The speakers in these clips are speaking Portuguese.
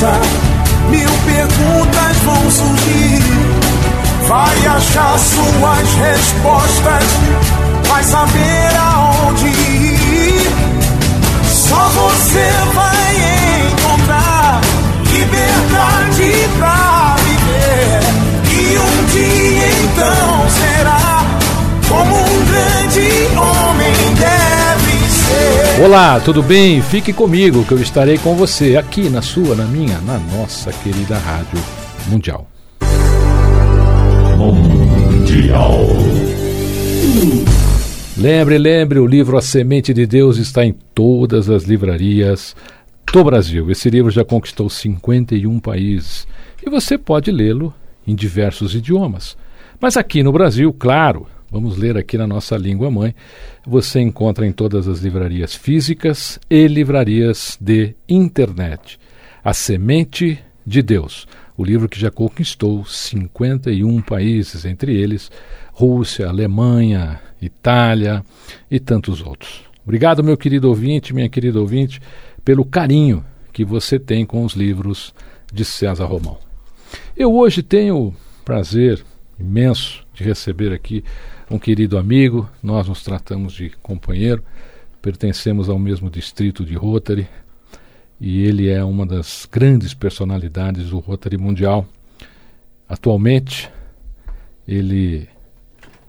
Começa, mil perguntas vão surgir. Vai achar suas respostas, vai saber aonde ir. Só você vai Olá, tudo bem? Fique comigo que eu estarei com você aqui na sua, na minha, na nossa querida Rádio Mundial. Mundial. Lembre, lembre, o livro A Semente de Deus está em todas as livrarias do Brasil. Esse livro já conquistou 51 países e você pode lê-lo em diversos idiomas. Mas aqui no Brasil, claro, vamos ler aqui na nossa língua mãe, você encontra em todas as livrarias físicas e livrarias de internet. A Semente de Deus, o livro que já conquistou 51 países, entre eles Rússia, Alemanha, Itália e tantos outros. Obrigado, meu querido ouvinte, minha querida ouvinte, pelo carinho que você tem com os livros de César Romão. Eu hoje tenho o prazer imenso de receber aqui um querido amigo, nós nos tratamos de companheiro, pertencemos ao mesmo distrito de Rotary e ele é uma das grandes personalidades do Rotary Mundial. Atualmente, ele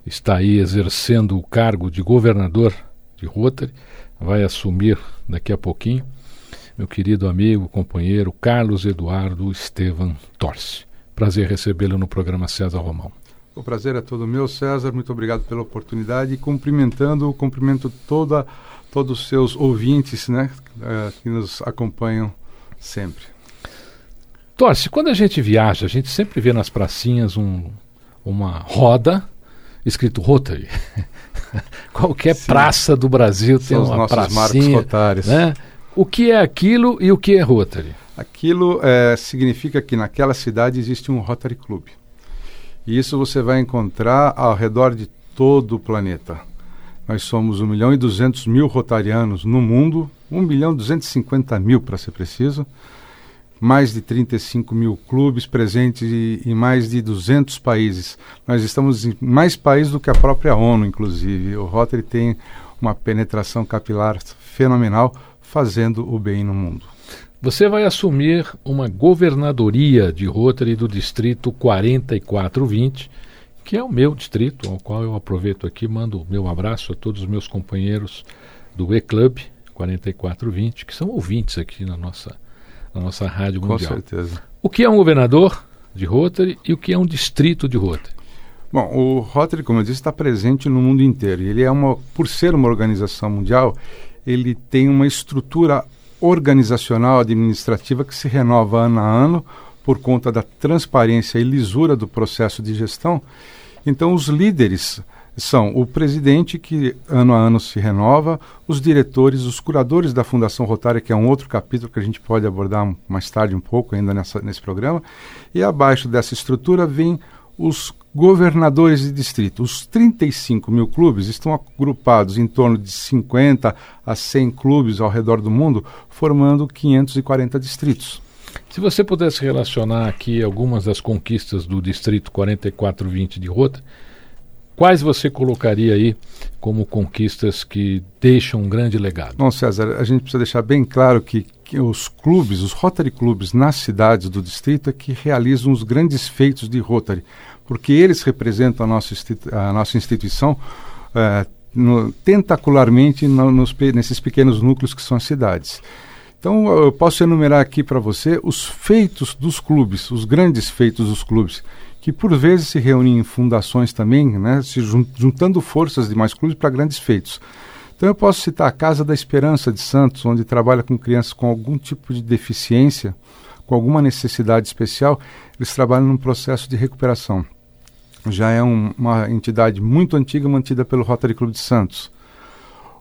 está aí exercendo o cargo de governador de Rotary, vai assumir daqui a pouquinho, meu querido amigo, companheiro Carlos Eduardo Estevan Torce. Prazer recebê-lo no programa César Romão. O prazer é todo meu, César. Muito obrigado pela oportunidade e cumprimentando, cumprimento toda, todos os seus ouvintes, né, eh, que nos acompanham sempre. Torce, quando a gente viaja, a gente sempre vê nas pracinhas um, uma roda escrito Rotary. Qualquer Sim. praça do Brasil tem São os uma nossos marcos pracinha, rotários. né? O que é aquilo e o que é Rotary? Aquilo eh, significa que naquela cidade existe um Rotary Club. E isso você vai encontrar ao redor de todo o planeta. Nós somos 1 milhão e 200 mil rotarianos no mundo, 1 milhão e 250 mil para ser preciso, mais de 35 mil clubes presentes em mais de 200 países. Nós estamos em mais países do que a própria ONU, inclusive. O Rotary tem uma penetração capilar fenomenal, fazendo o bem no mundo. Você vai assumir uma governadoria de Rotary do distrito 4420, que é o meu distrito, ao qual eu aproveito aqui, mando o meu abraço a todos os meus companheiros do E-Club 4420, que são ouvintes aqui na nossa, na nossa rádio Com mundial. certeza. O que é um governador de Rotary e o que é um distrito de Rotary? Bom, o Rotary, como eu disse, está presente no mundo inteiro. Ele é uma, por ser uma organização mundial, ele tem uma estrutura organizacional administrativa que se renova ano a ano por conta da transparência e lisura do processo de gestão. Então, os líderes são o presidente, que ano a ano se renova, os diretores, os curadores da Fundação Rotária, que é um outro capítulo que a gente pode abordar mais tarde um pouco ainda nessa, nesse programa, e abaixo dessa estrutura vem os governadores de distrito. Os 35 mil clubes estão agrupados em torno de 50 a 100 clubes ao redor do mundo, formando 540 distritos. Se você pudesse relacionar aqui algumas das conquistas do distrito 4420 de Rotary, quais você colocaria aí como conquistas que deixam um grande legado? Bom, César, a gente precisa deixar bem claro que, que os clubes, os Rotary clubes nas cidades do distrito é que realizam os grandes feitos de Rotary, porque eles representam a nossa, a nossa instituição eh, no- tentacularmente no- nos nesses pequenos núcleos que são as cidades. Então, eu posso enumerar aqui para você os feitos dos clubes, os grandes feitos dos clubes, que por vezes se reúnem em fundações também, né, se juntando forças de mais clubes para grandes feitos. Então, eu posso citar a Casa da Esperança de Santos, onde trabalha com crianças com algum tipo de deficiência, com alguma necessidade especial, eles trabalham num processo de recuperação. Já é um, uma entidade muito antiga mantida pelo Rotary Clube de Santos.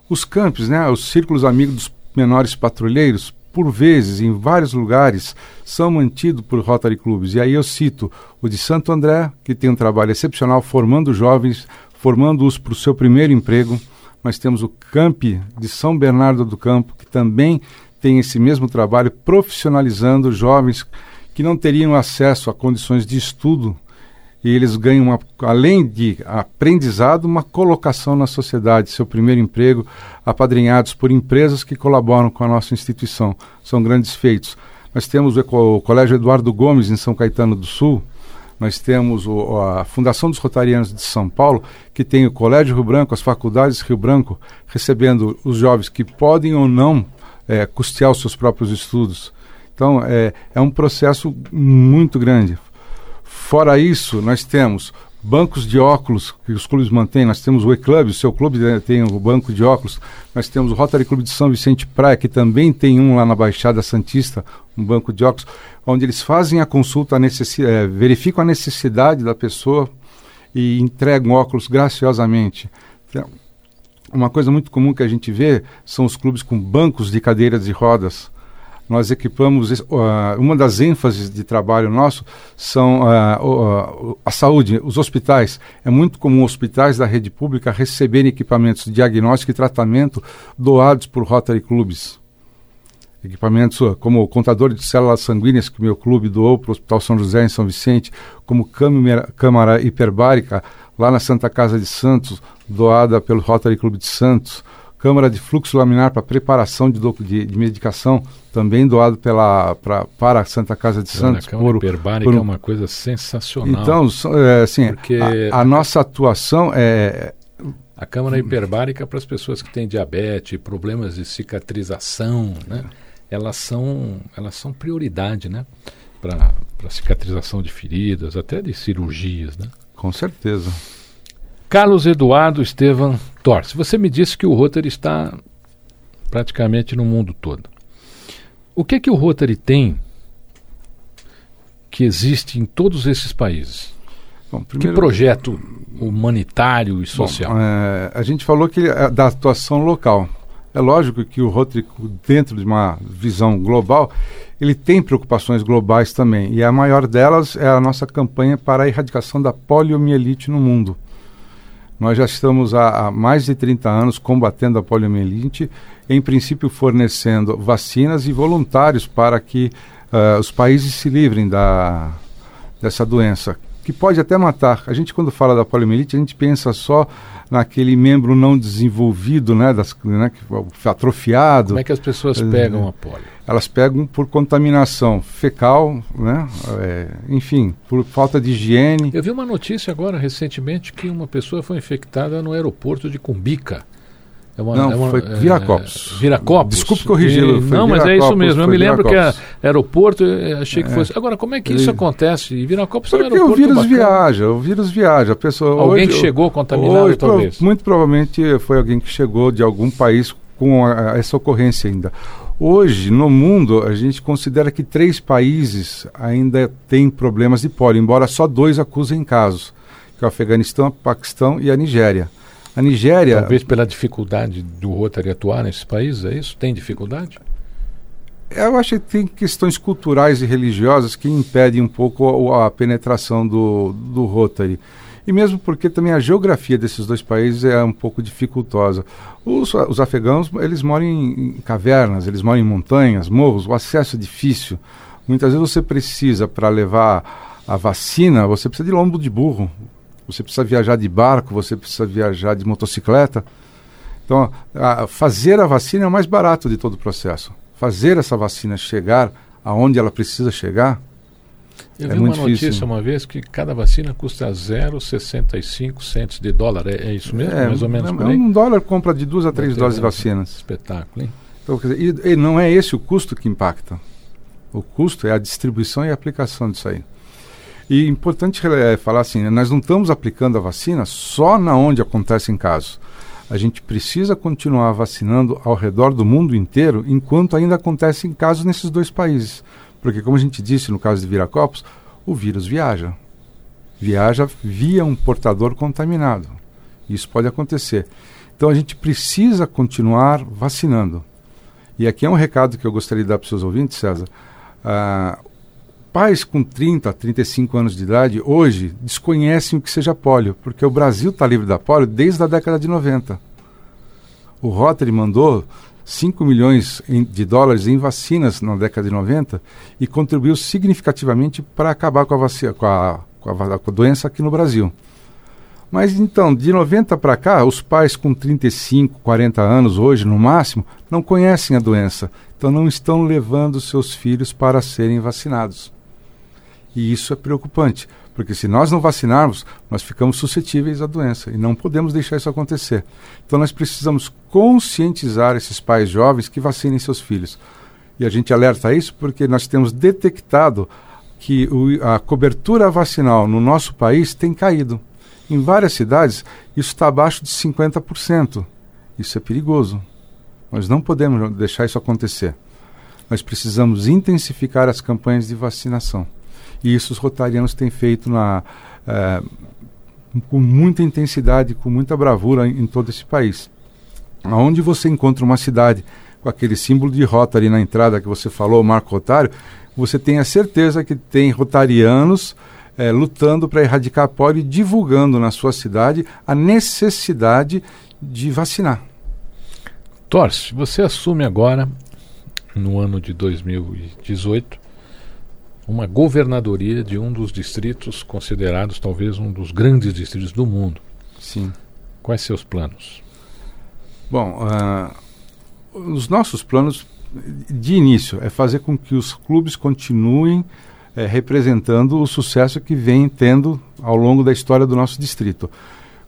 Os campos, né, os círculos amigos dos menores patrulheiros, por vezes, em vários lugares, são mantidos por Rotary Clubes. E aí eu cito o de Santo André, que tem um trabalho excepcional formando jovens, formando-os para o seu primeiro emprego. Nós temos o Camp de São Bernardo do Campo, que também tem esse mesmo trabalho, profissionalizando jovens que não teriam acesso a condições de estudo e eles ganham, uma, além de aprendizado, uma colocação na sociedade, seu primeiro emprego, apadrinhados por empresas que colaboram com a nossa instituição. São grandes feitos. Nós temos o, Colégio Eduardo Gomes, em São Caetano do Sul, nós temos o, a Fundação dos Rotarianos de São Paulo, que tem o Colégio Rio Branco, as faculdades Rio Branco, recebendo os jovens que podem ou não é, custear os seus próprios estudos. Então, é, é um processo muito grande. Fora isso, nós temos bancos de óculos que os clubes mantêm. Nós temos o E-Club, o seu clube né, tem o banco de óculos. Nós temos o Rotary Clube de São Vicente Praia, que também tem um lá na Baixada Santista, um banco de óculos, onde eles fazem a consulta, a é, verificam a necessidade da pessoa e entregam óculos graciosamente. Então, uma coisa muito comum que a gente vê são os clubes com bancos de cadeiras de rodas nós equipamos uma das ênfases de trabalho nosso são uh, a saúde, os hospitais. É muito comum hospitais da rede pública receberem equipamentos de diagnóstico e tratamento doados por Rotary Clubes. Equipamentos como o contador de células sanguíneas que meu clube doou para o Hospital São José em São Vicente, como câmera, câmara hiperbárica lá na Santa Casa de Santos, doada pelo Rotary Clube de Santos câmara de fluxo laminar para preparação de, de, de, medicação, também doado pela, pra, para a Santa Casa de Santos. A câmara por, hiperbárica por, é uma coisa sensacional. Então, é, assim, a, a, nossa atuação é... A câmara hiperbárica para as pessoas que têm diabetes, problemas de cicatrização, né? elas, são, elas são prioridade né? para cicatrização de feridas, até de cirurgias. Né? Com certeza. Carlos Eduardo Estevam Torce, você me disse que o Rotary está praticamente no mundo todo. O que é que o Rotary tem que existe em todos esses países? Bom, primeiro, que projeto humanitário e social? Bom, é, a gente falou que é da atuação local. É lógico que o Rotary, dentro de uma visão global, ele tem preocupações globais também. E a maior delas é a nossa campanha para a erradicação da poliomielite no mundo. Nós já estamos há, há mais de 30 anos combatendo a poliomielite, em princípio fornecendo vacinas e voluntários para que uh, os países se livrem da, dessa doença, que pode até matar. A gente, quando fala da poliomielite, a gente pensa só naquele membro não desenvolvido, né, das, né, atrofiado. Como é que as pessoas pegam a polio? Elas pegam por contaminação fecal, né, é, enfim, por falta de higiene. Eu vi uma notícia agora, recentemente, que uma pessoa foi infectada no aeroporto de Cumbica. É uma, não, é uma, foi Viracopos. É, Viracopos. Desculpe corrigi-lo. Não, mas é isso mesmo. Eu me lembro que era aeroporto, achei que é. fosse. Agora, como é que isso acontece? E Viracopos é um aeroporto o vírus bacana. viaja, o vírus viaja. A pessoa, alguém hoje, que chegou contaminado, hoje, talvez? Muito provavelmente foi alguém que chegou de algum país com a, essa ocorrência ainda. Hoje, no mundo, a gente considera que três países ainda têm problemas de pólio, embora só dois acusem casos, que é o Afeganistão, o Paquistão e a Nigéria. A Nigéria. Talvez pela dificuldade do Rotary atuar nesses países, é isso? Tem dificuldade? Eu acho que tem questões culturais e religiosas que impedem um pouco a, a penetração do, do Rotary. E mesmo porque também a geografia desses dois países é um pouco dificultosa. Os, os afegãos, eles moram em, em cavernas, eles moram em montanhas, morros, o acesso é difícil. Muitas vezes você precisa, para levar a vacina, você precisa de lombo de burro. Você precisa viajar de barco, você precisa viajar de motocicleta. Então, a, fazer a vacina é o mais barato de todo o processo. Fazer essa vacina chegar aonde ela precisa chegar. Eu é vi uma notícia difícil. uma vez que cada vacina custa 0,65 centos de dólar. É, é, isso mesmo? É, mais ou menos é, aí? Um dólar compra de duas a três doses de vacinas. Espetáculo, hein? Então, e, e não é esse o custo que impacta. O custo é a distribuição e a aplicação disso aí. E importante é, falar assim, né, nós não estamos aplicando a vacina só na onde acontecem casos. A gente precisa continuar vacinando ao redor do mundo inteiro enquanto ainda acontecem casos nesses dois países. Porque, como a gente disse no caso de Viracopos, o vírus viaja. Viaja via um portador contaminado. Isso pode acontecer. Então a gente precisa continuar vacinando. E aqui é um recado que eu gostaria de dar para os seus ouvintes, César. Ah, pais com 30, 35 anos de idade hoje desconhecem o que seja polio, porque o Brasil está livre da polio desde a década de 90. O Rotary mandou 5 milhões de dólares em vacinas na década de 90 e contribuiu significativamente para acabar com a, vacina, com, a, com, a, com a doença aqui no Brasil. Mas então, de 90 para cá, os pais com 35, 40 anos hoje, no máximo, não conhecem a doença. Então não estão levando seus filhos para serem vacinados. E isso é preocupante, porque se nós não vacinarmos, nós ficamos suscetíveis à doença e não podemos deixar isso acontecer. Então nós precisamos conscientizar esses pais jovens que vacinem seus filhos. E a gente alerta isso porque nós temos detectado que o, a cobertura vacinal no nosso país tem caído. Em várias cidades, isso está abaixo de 50%. Isso é perigoso. Nós não podemos deixar isso acontecer. Nós precisamos intensificar as campanhas de vacinação. E isso os rotarianos têm feito na, é, com muita intensidade, com muita bravura em, em todo esse país. Onde você encontra uma cidade com aquele símbolo de Rotary na entrada que você falou, Marco Rotário, você tem a certeza que tem rotarianos é, lutando para erradicar a polio e divulgando na sua cidade a necessidade de vacinar. Torce, você assume agora, no ano de 2018, uma governadoria de um dos distritos considerados talvez um dos grandes distritos do mundo. Sim. Quais seus planos? Bom, uh, os nossos planos de início é fazer com que os clubes continuem é, representando o sucesso que vem tendo ao longo da história do nosso distrito,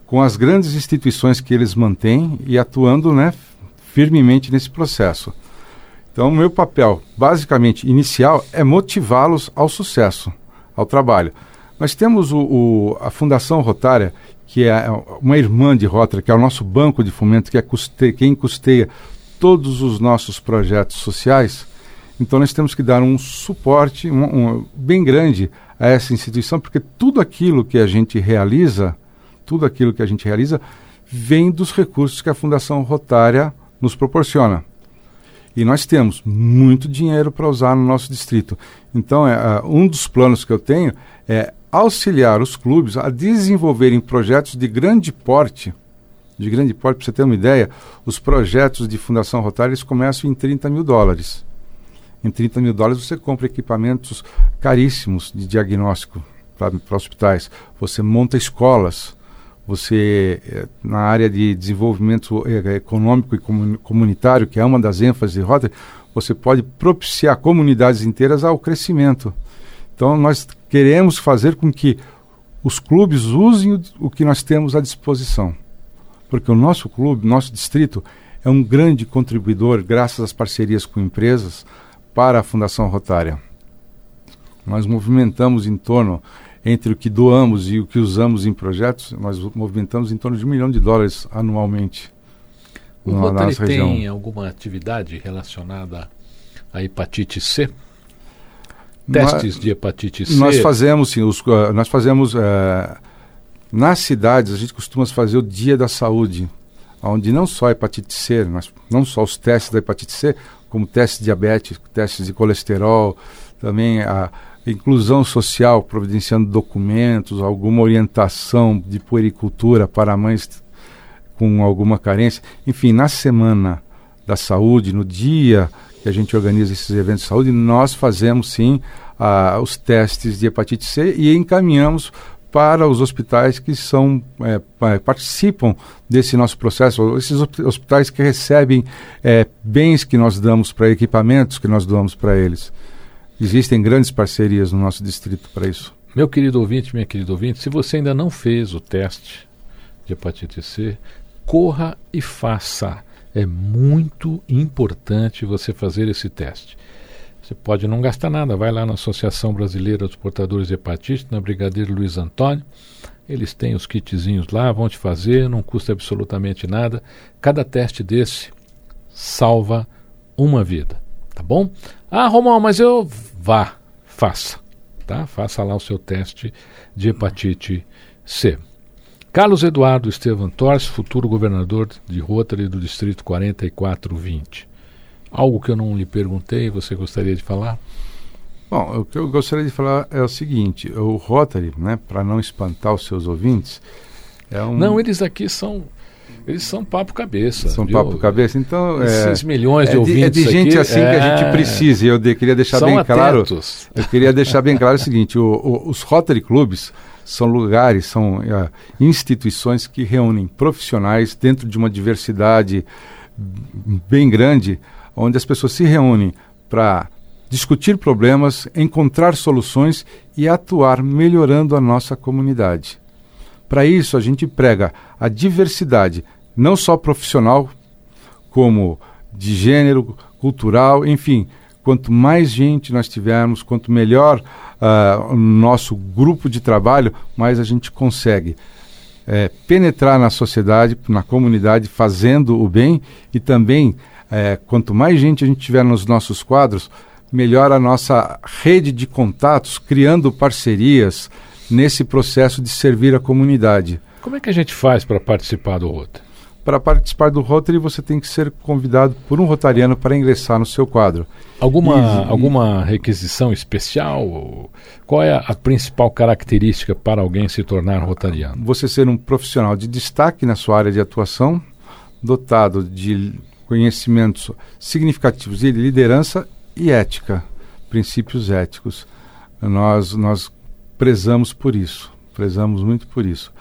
com as grandes instituições que eles mantêm e atuando né, firmemente nesse processo. Então, o meu papel, basicamente, inicial, é motivá-los ao sucesso, ao trabalho. Nós temos o, o, a Fundação Rotária, que é uma irmã de Rotary, que é o nosso banco de fomento, que é quem custeia todos os nossos projetos sociais. Então, nós temos que dar um suporte um, um, bem grande a essa instituição, porque tudo aquilo que a gente realiza, tudo aquilo que a gente realiza, vem dos recursos que a Fundação Rotária nos proporciona. E nós temos muito dinheiro para usar no nosso distrito. Então, é, um dos planos que eu tenho é auxiliar os clubes a desenvolverem projetos de grande porte. De grande porte, para você ter uma ideia, os projetos de Fundação Rotária começam em 30 mil dólares. Em 30 mil dólares você compra equipamentos caríssimos de diagnóstico para hospitais. Você monta escolas você, eh, na área de desenvolvimento eh, econômico e comunitário, que é uma das ênfases de Rotary, você pode propiciar comunidades inteiras ao crescimento. Então, nós queremos fazer com que os clubes usem o que nós temos à disposição. Porque o nosso clube, nosso distrito, é um grande contribuidor, graças às parcerias com empresas, para a Fundação Rotária. Nós movimentamos em torno entre o que doamos e o que usamos em projetos, nós movimentamos em torno de um milhão de dólares anualmente. O na, Rotary tem alguma atividade relacionada à hepatite C? Testes nós, de hepatite C? Nós fazemos, sim. Os, uh, nós fazemos... Uh, nas cidades, a gente costuma fazer o Dia da Saúde, onde não só a hepatite C, mas não só os testes da hepatite C, como testes de diabetes, testes de colesterol, também a inclusão social, providenciando documentos, alguma orientação de puericultura para mães com alguma carência. Enfim, na semana da saúde, no dia que a gente organiza esses eventos de saúde, nós fazemos sim uh, os testes de hepatite C e encaminhamos para os hospitais que são é, participam desse nosso processo, esses hospitais que recebem é, bens que nós damos para equipamentos que nós damos para eles. Existem grandes parcerias no nosso distrito para isso. Meu querido ouvinte, minha querida ouvinte, se você ainda não fez o teste de hepatite C, corra e faça. É muito importante você fazer esse teste. Você pode não gastar nada, vai lá na Associação Brasileira dos Portadores de Hepatite, na Brigadeiro Luiz Antônio. Eles têm os kitzinhos lá, vão te fazer, não custa absolutamente nada. Cada teste desse salva uma vida, tá bom? Ah, Romão, mas eu vá, faça, tá? Faça lá o seu teste de hepatite C. Carlos Eduardo Estevam Torres, futuro governador de Rotary do Distrito 4420. Algo que eu não lhe perguntei, você gostaria de falar? Bom, o que eu gostaria de falar é o seguinte: o Rotary, né, para não espantar os seus ouvintes, é um. Não, eles aqui são. Eles são papo cabeça. São viu? papo cabeça. Então, Esses é, milhões de é ouvintes. De, é de gente aqui, assim que a gente precisa. E eu de, queria deixar são bem claro. atentos. Eu queria deixar bem claro o seguinte: o, o, os Rotary Clubs são lugares, são uh, instituições que reúnem profissionais dentro de uma diversidade bem grande, onde as pessoas se reúnem para discutir problemas, encontrar soluções e atuar melhorando a nossa comunidade. Para isso, a gente prega a diversidade, não só profissional, como de gênero, cultural, enfim. Quanto mais gente nós tivermos, quanto melhor uh, o nosso grupo de trabalho, mais a gente consegue é, penetrar na sociedade, na comunidade, fazendo o bem e também, é, quanto mais gente a gente tiver nos nossos quadros, melhor a nossa rede de contatos, criando parcerias nesse processo de servir a comunidade. Como é que a gente faz para participar do Rotary? Para participar do Rotary, você tem que ser convidado por um rotariano para ingressar no seu quadro. Alguma, E- alguma requisição especial? Qual é a, a principal característica para alguém se tornar rotariano? Você ser um profissional de destaque na sua área de atuação, dotado de conhecimentos significativos de liderança e ética, princípios éticos. Nós, nós prezamos por isso, prezamos muito por isso.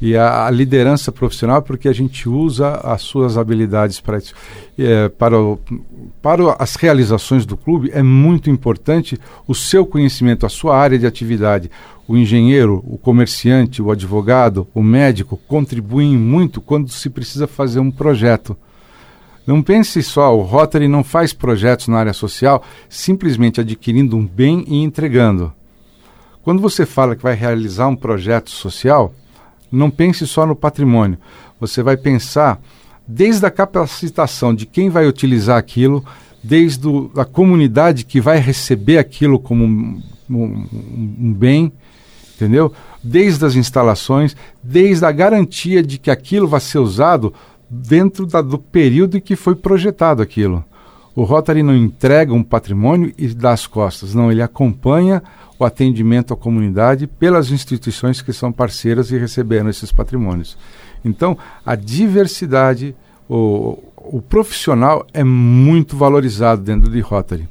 E a, a liderança profissional, porque a gente usa as suas habilidades para isso. É, para, o- para as realizações do clube, é muito importante o seu conhecimento, a sua área de atividade. O engenheiro, o comerciante, o advogado, o médico contribuem muito quando se precisa fazer um projeto. Não pense só, o Rotary não faz projetos na área social simplesmente adquirindo um bem e entregando. Quando você fala que vai realizar um projeto social, não pense só no patrimônio. Você vai pensar desde a capacitação de quem vai utilizar aquilo, desde a comunidade que vai receber aquilo como um, um- um bem, entendeu? Desde as instalações, desde a garantia de que aquilo vai ser usado dentro da- do período em que foi projetado aquilo. O Rotary não entrega um patrimônio e dá as costas, não, ele acompanha o atendimento à comunidade pelas instituições que são parceiras e receberam esses patrimônios. Então, a diversidade, o, o profissional é muito valorizado dentro de Rotary.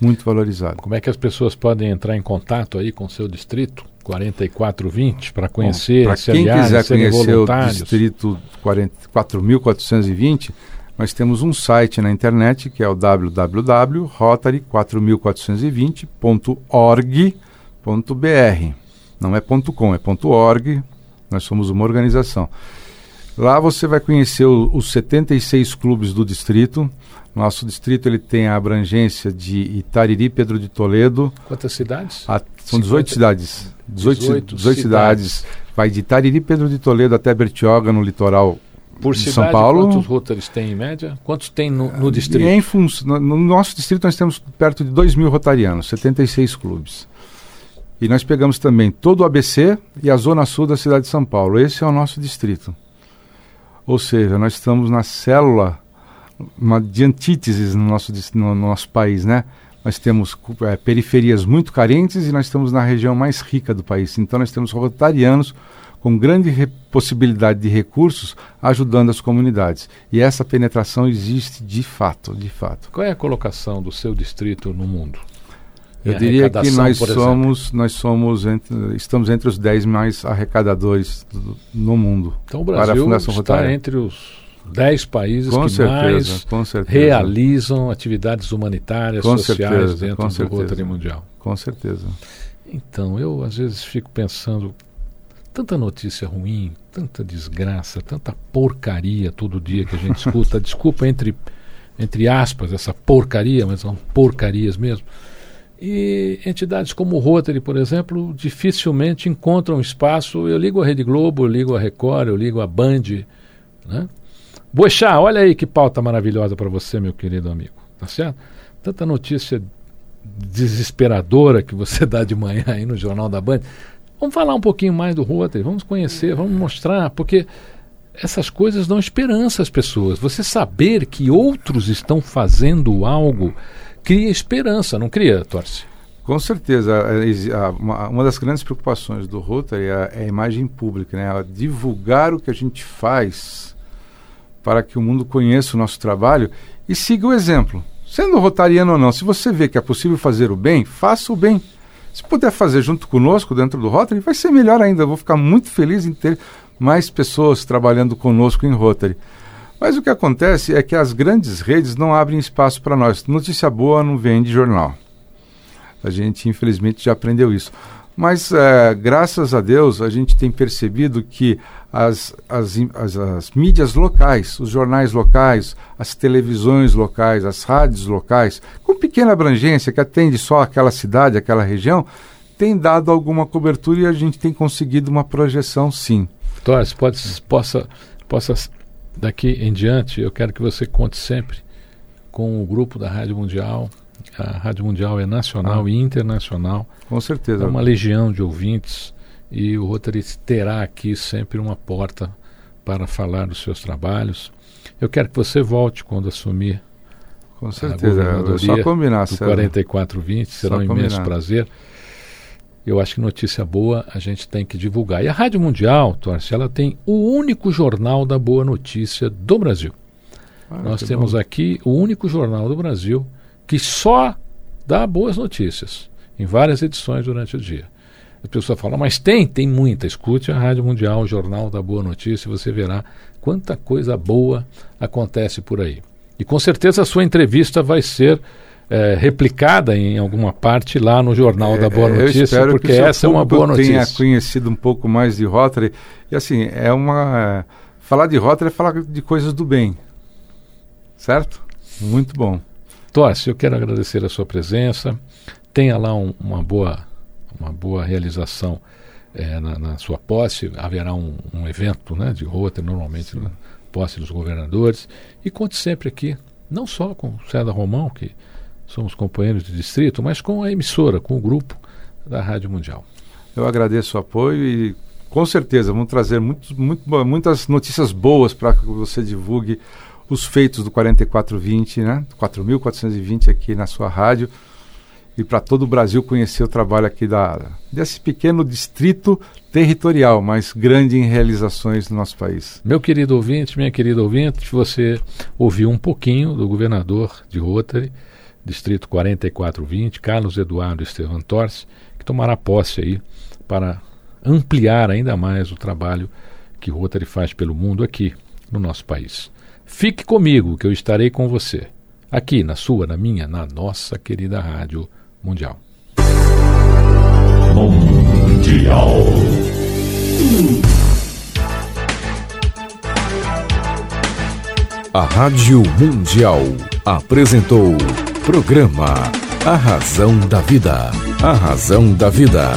Muito valorizado. Como é que as pessoas podem entrar em contato aí com o seu distrito 4420 para conhecer, Para se quem quiser conhecer o distrito 40 4420, nós temos um site na internet que é o www.rotary4420.org.br. Não é .com, é .org. Nós somos uma organização. Lá você vai conhecer o- os 76 clubes do distrito. Nosso distrito ele tem a abrangência de Itariri, Pedro de Toledo, Quantas cidades? a- são 18 50 cidades. 18, 18 18 cidades. Vai de Itariri, Pedro de Toledo até Bertioga, no litoral Por de cidade, São Paulo. quantos rotaries tem em média? Quantos tem no, no E distrito? em func- no, no nosso distrito nós temos perto de 2 mil rotarianos, 76 clubes. E nós pegamos também todo o ABC e a zona sul da cidade de São Paulo. Esse é o nosso distrito. Ou seja, nós estamos na célula uma de antíteses no nosso, no, no nosso país, né? Nós temos eh, periferias muito carentes e nós estamos na região mais rica do país. Então nós temos rotarianos com grande possibilidade de recursos ajudando as comunidades. E essa penetração existe de fato, de fato. Qual é a colocação do seu distrito no mundo? Eu diria que nós somos, nós somos entre, estamos entre os 10 mais arrecadadores do- no mundo. Então o Brasil está Rotária. entre os 10 países Com que certeza, mais realizam atividades humanitárias, Com sociais certeza, dentro do certeza. Rotary Mundial. Com certeza. Então, eu às vezes fico pensando, tanta notícia ruim, tanta desgraça, tanta porcaria todo dia que a gente escuta. Desculpa entre, entre aspas essa porcaria, mas são porcarias mesmo. E entidades como o Rotary, por exemplo, dificilmente encontram espaço. Eu ligo a Rede Globo, eu ligo a Record, eu ligo a Band. Né? Boixá, olha aí que pauta maravilhosa para você, meu querido amigo. Tá certo? Tanta notícia desesperadora que você dá de manhã aí no Jornal da Band. Vamos falar um pouquinho mais do Rotary, vamos conhecer, vamos mostrar, porque essas coisas dão esperança às pessoas. Você saber que outros estão fazendo algo cria esperança, não cria, Torce? Com certeza. Uma das grandes preocupações do Rotary é, é a imagem pública, né? divulgar o que a gente faz para que o mundo conheça o nosso trabalho e siga o exemplo. Sendo rotariano ou não, se você vê que é possível fazer o bem, faça o bem. Se puder fazer junto conosco dentro do Rotary, vai ser melhor ainda. Eu vou ficar muito feliz em ter mais pessoas trabalhando conosco em Rotary. Mas o que acontece é que as grandes redes não abrem espaço para nós. Notícia boa não vem de jornal. A gente, infelizmente, já aprendeu isso. Mas, é, graças a Deus, a gente tem percebido que as, as, as, as, mídias locais, os jornais locais, as televisões locais, as rádios locais, com pequena abrangência, que atende só aquela cidade, aquela região, têm dado alguma cobertura e a gente tem conseguido uma projeção, sim. Torres, pode, possa, possa, daqui em diante, eu quero que você conte sempre com o grupo da Rádio Mundial, a Rádio Mundial é nacional ah. e internacional. Com certeza. É uma legião de ouvintes e o Rotary terá aqui sempre uma porta para falar dos seus trabalhos. Eu quero que você volte quando assumir com certeza, a só combinar, do 4420, será um imenso combinar. prazer. Eu acho que notícia boa a gente tem que divulgar. E a Rádio Mundial, Torce, ela tem o único jornal da boa notícia do Brasil. Ah, Nós temos bom. aqui o único jornal do Brasil que só dá boas notícias em várias edições durante o dia. A pessoa fala, mas tem, tem muita. Escute a Rádio Mundial, o Jornal da Boa Notícia, e você verá quanta coisa boa acontece por aí. E com certeza a sua entrevista vai ser é, replicada em alguma parte lá no Jornal é, da Boa Notícia, porque essa é uma boa notícia. tenha conhecido um pouco mais de Rotary. E assim, é uma. Falar de Rotary é falar de coisas do bem. Certo? Muito bom. Torce, eu quero agradecer a sua presença. Tenha lá um, uma, boa, uma boa realização é, na, na, sua posse. Haverá um, um evento né, de rota, normalmente na posse dos governadores. E conte sempre aqui, não só com César Romão, que somos companheiros de distrito, mas com a emissora, com o grupo da Rádio Mundial. Eu agradeço o apoio e com certeza vamos trazer muito, muito, muitas notícias boas para que você divulgue os feitos do 4420, né? 4.420 aqui na sua rádio e para todo o Brasil conhecer o trabalho aqui da, desse pequeno distrito territorial, mas grande em realizações no nosso país. Meu querido ouvinte, minha querida ouvinte, você ouviu um pouquinho do governador de Rotary, distrito 4420, Carlos Eduardo Estevan Torres, que tomará posse aí para ampliar ainda mais o trabalho que Rotary faz pelo mundo aqui no nosso país. Fique comigo, que eu estarei com você, aqui na sua, na minha, na nossa querida Rádio Mundial. Mundial. A Rádio Mundial apresentou programa A Razão da Vida. A Razão da Vida.